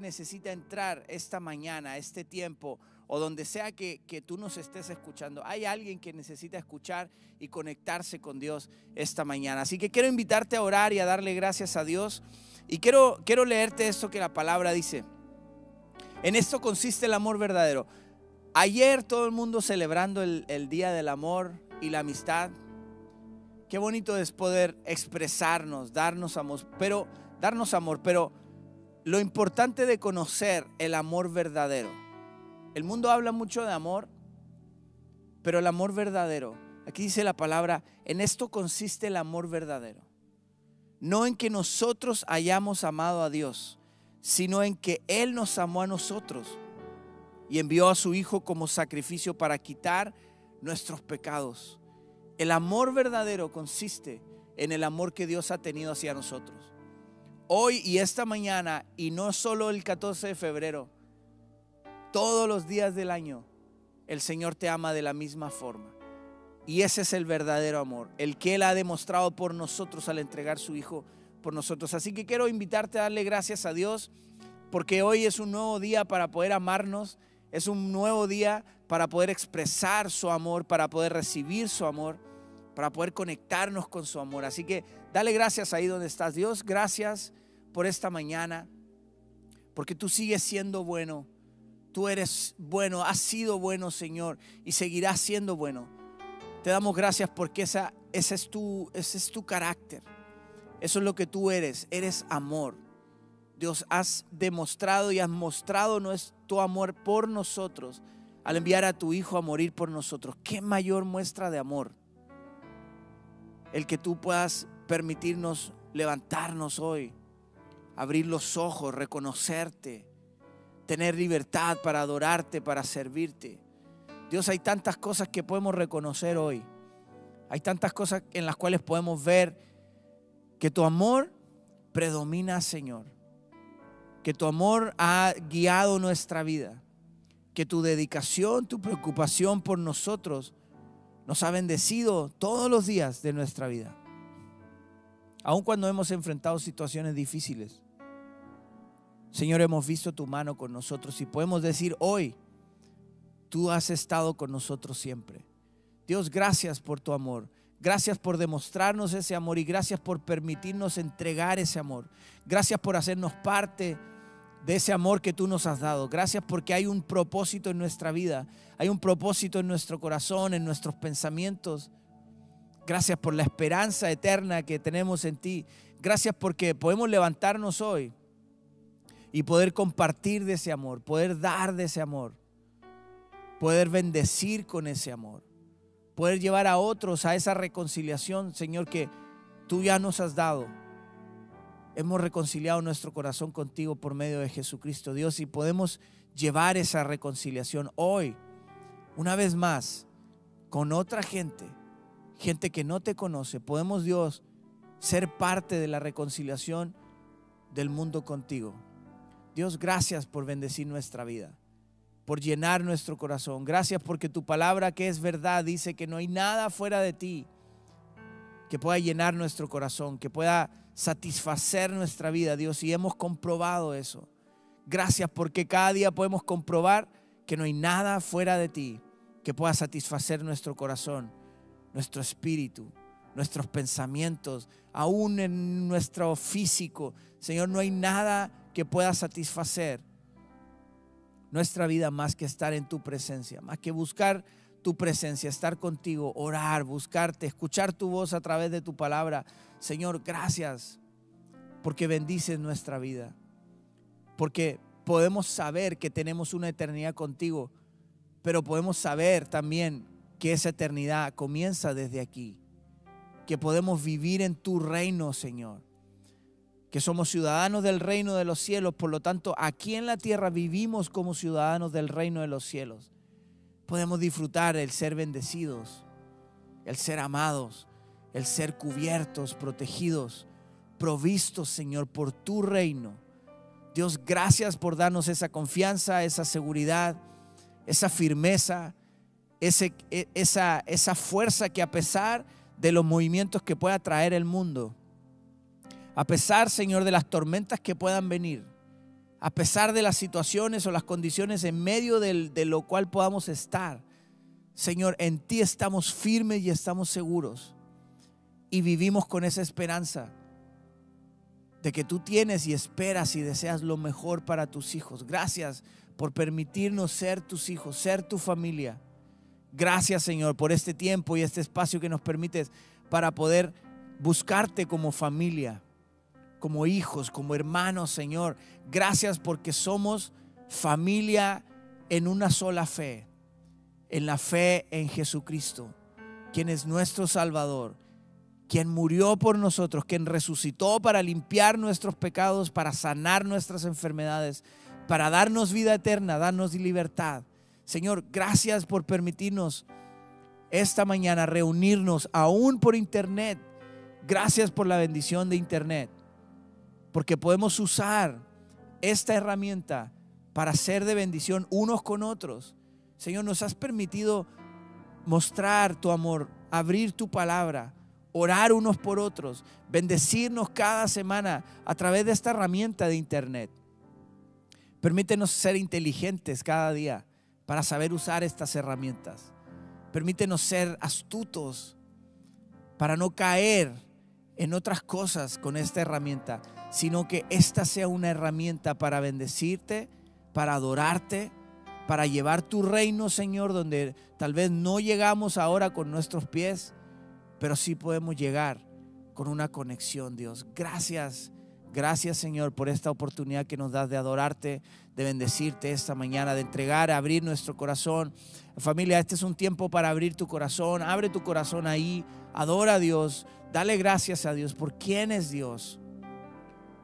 necesita entrar esta mañana, este tiempo, o donde sea que, que, tú nos estés escuchando, hay alguien que necesita escuchar y conectarse con Dios esta mañana. Así que quiero invitarte a orar y a darle gracias a Dios. Y quiero, quiero leerte esto que la palabra dice. En esto consiste el amor verdadero. Ayer todo el mundo celebrando el, el Día del Amor y la Amistad. Qué bonito es poder expresarnos, darnos amor, pero darnos amor, pero lo importante de conocer el amor verdadero. El mundo habla mucho de amor, pero el amor verdadero, aquí dice la palabra, en esto consiste el amor verdadero. No en que nosotros hayamos amado a Dios, sino en que Él nos amó a nosotros y envió a su Hijo como sacrificio para quitar nuestros pecados. El amor verdadero consiste en el amor que Dios ha tenido hacia nosotros hoy y esta mañana, y no solo el 14 de febrero, todos los días del año, el Señor te ama de la misma forma. Y ese es el verdadero amor, el que Él ha demostrado por nosotros al entregar su Hijo por nosotros. Así que quiero invitarte a darle gracias a Dios, porque hoy es un nuevo día para poder amarnos, es un nuevo día para poder expresar su amor, para poder recibir su amor, para poder conectarnos con su amor. Así que Dale gracias ahí donde estás. Dios, gracias por esta mañana, porque tú sigues siendo bueno. Tú eres bueno, has sido bueno, Señor, y seguirás siendo bueno. Te damos gracias porque esa, ese, es tu, ese es tu carácter. Eso es lo que tú eres. Eres amor. Dios, has demostrado y has mostrado tu amor por nosotros al enviar a tu Hijo a morir por nosotros. ¿Qué mayor muestra de amor? El que tú puedas permitirnos levantarnos hoy, abrir los ojos, reconocerte, tener libertad para adorarte, para servirte. Dios, hay tantas cosas que podemos reconocer hoy. Hay tantas cosas en las cuales podemos ver que tu amor predomina, Señor. Que tu amor ha guiado nuestra vida. Que tu dedicación, tu preocupación por nosotros nos ha bendecido todos los días de nuestra vida aun cuando hemos enfrentado situaciones difíciles. Señor, hemos visto tu mano con nosotros y podemos decir hoy, tú has estado con nosotros siempre. Dios, gracias por tu amor. Gracias por demostrarnos ese amor y gracias por permitirnos entregar ese amor. Gracias por hacernos parte de ese amor que tú nos has dado. Gracias porque hay un propósito en nuestra vida. Hay un propósito en nuestro corazón, en nuestros pensamientos. Gracias por la esperanza eterna que tenemos en ti. Gracias porque podemos levantarnos hoy y poder compartir de ese amor, poder dar de ese amor, poder bendecir con ese amor, poder llevar a otros a esa reconciliación, Señor, que tú ya nos has dado. Hemos reconciliado nuestro corazón contigo por medio de Jesucristo, Dios, y podemos llevar esa reconciliación hoy, una vez más, con otra gente gente que no te conoce, podemos Dios ser parte de la reconciliación del mundo contigo. Dios, gracias por bendecir nuestra vida, por llenar nuestro corazón. Gracias porque tu palabra que es verdad dice que no hay nada fuera de ti que pueda llenar nuestro corazón, que pueda satisfacer nuestra vida, Dios, y hemos comprobado eso. Gracias porque cada día podemos comprobar que no hay nada fuera de ti que pueda satisfacer nuestro corazón nuestro espíritu, nuestros pensamientos, aún en nuestro físico. Señor, no hay nada que pueda satisfacer nuestra vida más que estar en tu presencia, más que buscar tu presencia, estar contigo, orar, buscarte, escuchar tu voz a través de tu palabra. Señor, gracias porque bendices nuestra vida, porque podemos saber que tenemos una eternidad contigo, pero podemos saber también que esa eternidad comienza desde aquí, que podemos vivir en tu reino, Señor, que somos ciudadanos del reino de los cielos, por lo tanto, aquí en la tierra vivimos como ciudadanos del reino de los cielos. Podemos disfrutar el ser bendecidos, el ser amados, el ser cubiertos, protegidos, provistos, Señor, por tu reino. Dios, gracias por darnos esa confianza, esa seguridad, esa firmeza e, esa, esa fuerza que a pesar los movimientos que pueda traer el mundo, a pesar, Señor, de las tormentas que puedan venir, a pesar de las situaciones o las condiciones en medio de lo cual podamos estar. Señor, en ti estamos firmes y estamos seguros y vivimos con esa esperanza de que tú tienes y esperas y deseas lo mejor para tus hijos. Gracias por permitirnos ser tus hijos, ser tu familia. Gracias Señor por este tiempo y este espacio que nos permites para poder buscarte como familia, como hijos, como hermanos, Señor. Gracias porque somos familia en una sola fe, en la fe en Jesucristo, quien es nuestro Salvador, quien murió por nosotros, quien resucitó para limpiar nuestros pecados, para sanar nuestras enfermedades, para darnos vida eterna, darnos libertad. Señor, gracias por permitirnos esta mañana reunirnos aún por internet. Gracias por la bendición de internet, porque podemos usar esta herramienta para ser de bendición unos con otros. Señor, nos has permitido mostrar tu amor, abrir tu palabra, orar unos por otros, bendecirnos cada semana a través de esta herramienta de internet. Permítenos ser inteligentes cada día para saber usar estas herramientas. Permítenos ser astutos para no caer en otras cosas con esta herramienta, sino que esta sea una herramienta para bendecirte, para adorarte, para llevar tu reino, Señor, donde tal vez no llegamos ahora con nuestros pies, pero sí podemos llegar con una conexión, Dios. Gracias Gracias Señor por esta oportunidad que nos das de adorarte, de bendecirte esta mañana, de entregar, abrir nuestro corazón. Familia, este es un tiempo para abrir tu corazón. Abre tu corazón ahí, adora a Dios, dale gracias a Dios por quién es Dios.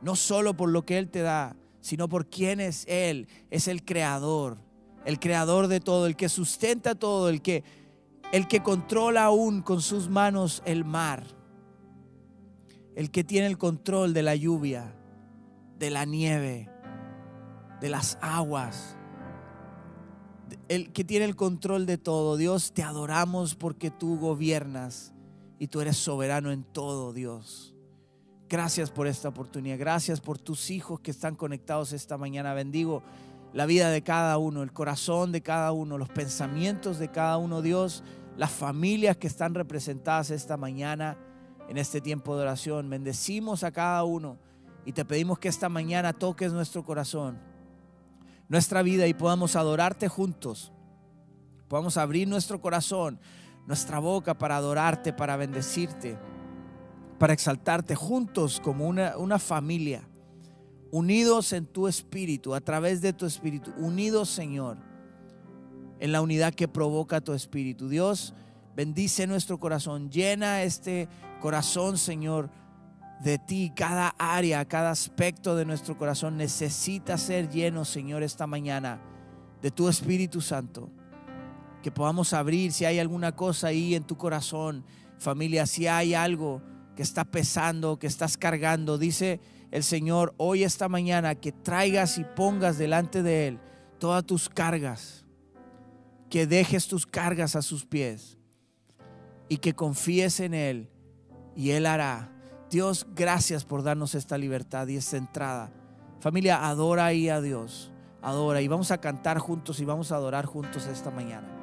No solo por lo que Él te da, sino por quién es Él. Es el creador, el creador de todo, el que sustenta todo, el que, el que controla aún con sus manos el mar el que tiene el control de la lluvia, de la nieve, de las aguas, el que tiene el control de todo. Dios, te adoramos porque tú gobiernas y tú eres soberano en todo, Dios. Gracias por esta oportunidad. Gracias por tus hijos que están conectados esta mañana. Bendigo la vida de cada uno, el corazón de cada uno, los pensamientos de cada uno, Dios, las familias que están representadas esta mañana en este tiempo de oración. Bendecimos a cada uno y te pedimos que esta mañana toques nuestro corazón, nuestra vida y podamos adorarte juntos. Podamos abrir nuestro corazón, nuestra boca para adorarte, para bendecirte, para exaltarte juntos como una, una familia, unidos en tu espíritu, a través de tu espíritu, unidos Señor, en la unidad que provoca tu espíritu. Dios, bendice nuestro corazón, llena este corazón, Señor, de ti. Cada área, cada aspecto de nuestro corazón necesita ser lleno, Señor, esta mañana de tu Espíritu Santo. Que podamos abrir si hay alguna cosa ahí en tu corazón, familia, si hay algo que está pesando, que estás cargando, dice el Señor hoy esta mañana que traigas y pongas delante de Él todas tus cargas, que dejes tus cargas a sus pies y que confíes en Él y Él hará. Dios, gracias por darnos esta libertad y esta entrada. Familia, adora ahí a Dios. Adora y vamos a cantar juntos y vamos a adorar juntos esta mañana.